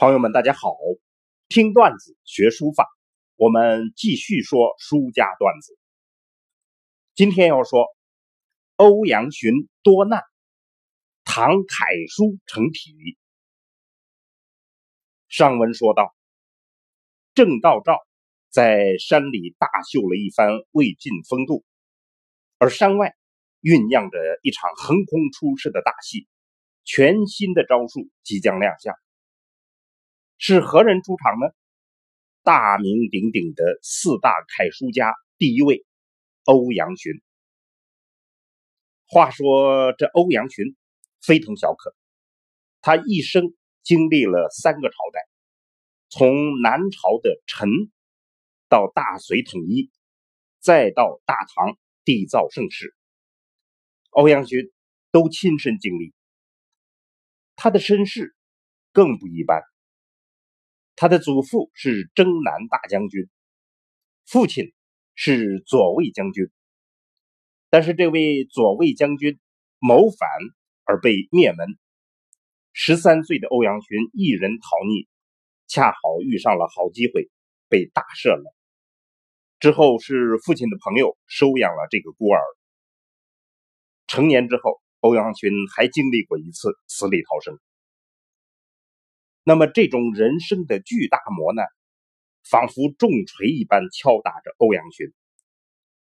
朋友们，大家好！听段子学书法，我们继续说书家段子。今天要说欧阳询多难，唐楷书成体。上文说到，郑道昭在山里大秀了一番魏晋风度，而山外酝酿着一场横空出世的大戏，全新的招数即将亮相。是何人出场呢？大名鼎鼎的四大楷书家第一位，欧阳询。话说这欧阳询非同小可，他一生经历了三个朝代，从南朝的陈，到大隋统一，再到大唐缔造盛世，欧阳询都亲身经历。他的身世更不一般。他的祖父是征南大将军，父亲是左卫将军。但是这位左卫将军谋反而被灭门。十三岁的欧阳询一人逃匿，恰好遇上了好机会，被大赦了。之后是父亲的朋友收养了这个孤儿。成年之后，欧阳询还经历过一次死里逃生。那么，这种人生的巨大磨难，仿佛重锤一般敲打着欧阳询，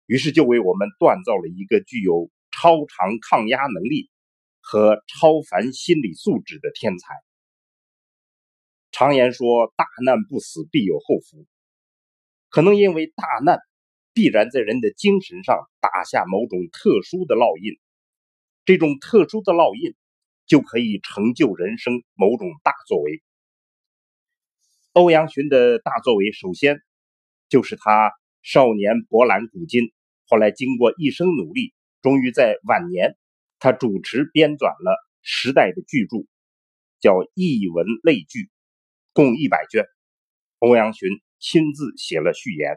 于是就为我们锻造了一个具有超长抗压能力和超凡心理素质的天才。常言说：“大难不死，必有后福。”可能因为大难必然在人的精神上打下某种特殊的烙印，这种特殊的烙印。就可以成就人生某种大作为。欧阳询的大作为，首先就是他少年博览古今，后来经过一生努力，终于在晚年，他主持编纂了时代的巨著，叫《艺文类聚》，共一百卷。欧阳询亲自写了序言。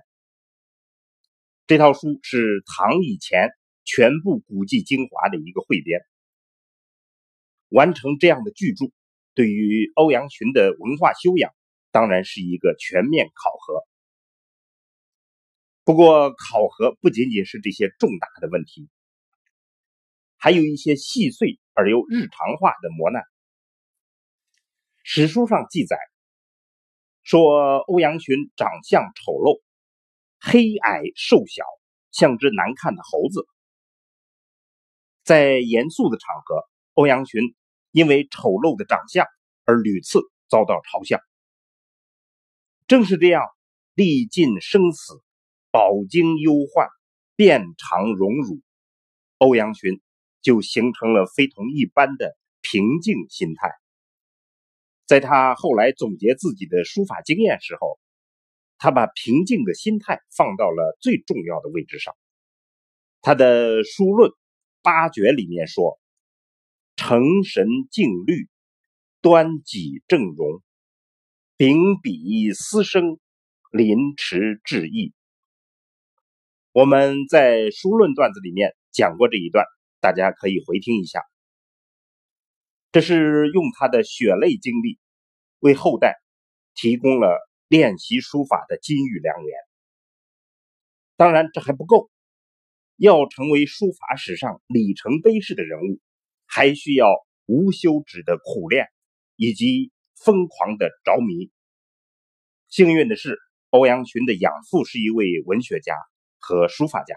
这套书是唐以前全部古迹精华的一个汇编。完成这样的巨著，对于欧阳询的文化修养，当然是一个全面考核。不过，考核不仅仅是这些重大的问题，还有一些细碎而又日常化的磨难。史书上记载说，欧阳询长相丑陋，黑矮瘦小，像只难看的猴子。在严肃的场合，欧阳询。因为丑陋的长相而屡次遭到嘲笑。正是这样，历尽生死，饱经忧患，遍尝荣辱，欧阳询就形成了非同一般的平静心态。在他后来总结自己的书法经验时候，他把平静的心态放到了最重要的位置上。他的书论八绝里面说。成神静虑，端己正容，秉笔思生，临池致意。我们在书论段子里面讲过这一段，大家可以回听一下。这是用他的血泪经历，为后代提供了练习书法的金玉良缘。当然，这还不够，要成为书法史上里程碑式的人物。还需要无休止的苦练，以及疯狂的着迷。幸运的是，欧阳询的养父是一位文学家和书法家，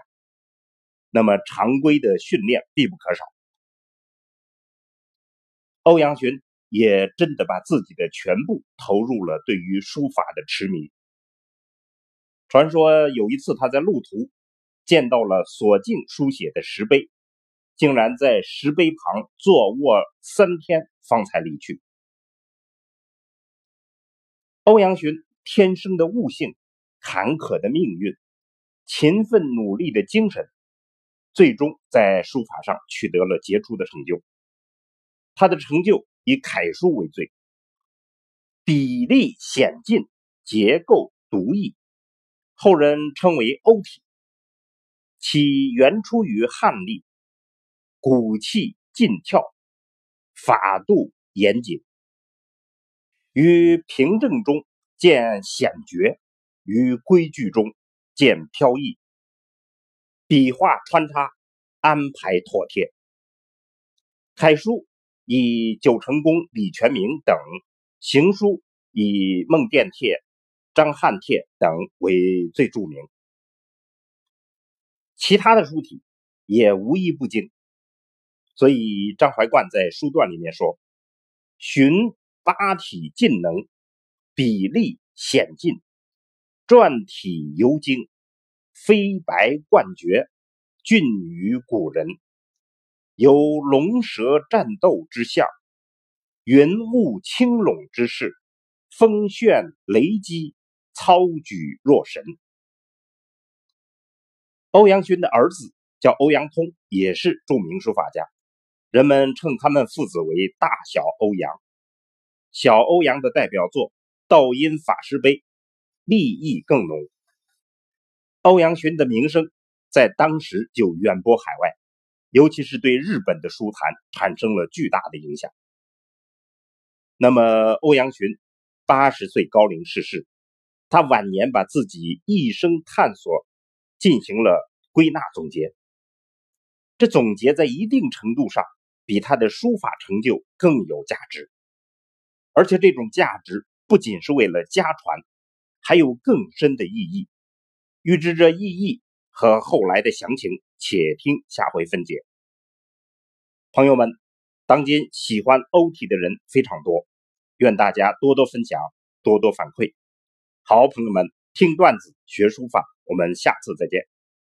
那么常规的训练必不可少。欧阳询也真的把自己的全部投入了对于书法的痴迷。传说有一次他在路途见到了索敬书写的石碑。竟然在石碑旁坐卧三天方才离去。欧阳询天生的悟性、坎坷的命运、勤奋努力的精神，最终在书法上取得了杰出的成就。他的成就以楷书为最，笔力险劲，结构独异，后人称为欧体。其源出于汉隶。骨气劲跳，法度严谨。于平正中见险绝，于规矩中见飘逸。笔画穿插，安排妥帖。楷书以九成宫李全明等，行书以孟殿帖、张翰帖等为最著名。其他的书体也无一不精，所以张怀灌在书段里面说：“寻八体尽能，比例险进，篆体尤精，飞白冠绝，俊于古人，有龙蛇战斗之象，云雾轻拢之势，风旋雷击，操举若神。”欧阳询的儿子叫欧阳通，也是著名书法家。人们称他们父子为“大小欧阳”。小欧阳的代表作《道阴法师碑》，立意更浓。欧阳询的名声在当时就远播海外，尤其是对日本的书坛产生了巨大的影响。那么，欧阳询八十岁高龄逝世，他晚年把自己一生探索。进行了归纳总结，这总结在一定程度上比他的书法成就更有价值，而且这种价值不仅是为了家传，还有更深的意义。欲知这意义和后来的详情，且听下回分解。朋友们，当今喜欢欧体的人非常多，愿大家多多分享，多多反馈。好，朋友们。听段子学书法，我们下次再见。